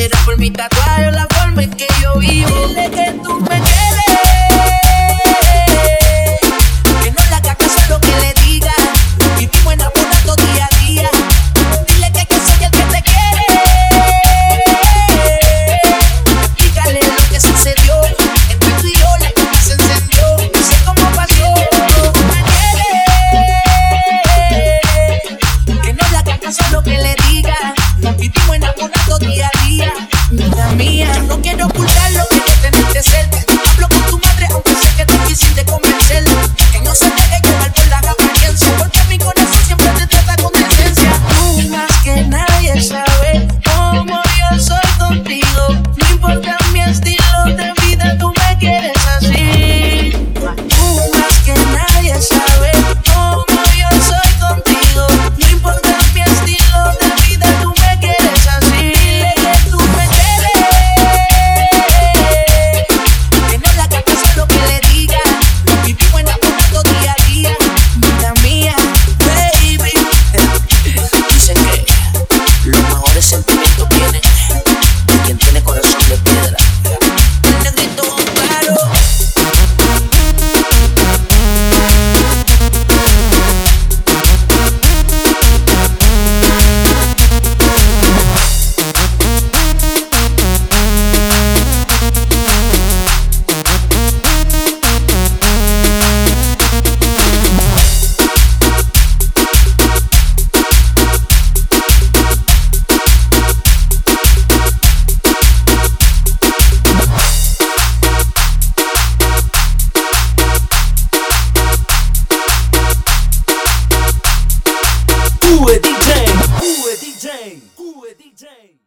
será por mi tatuaje o la forma en que yo vivo. Dile que tú me quieres. Que no le haga caso a lo que le diga. Vivimos enamorados día a día. Dile que yo soy el que te quiere. Explícale lo que sucedió. Entre tú y yo la llama se encendió. No sé cómo pasó. Tú me quieres. Que no le haga caso a lo que le enamorados Ue DJ, Ue DJ, Ue DJ.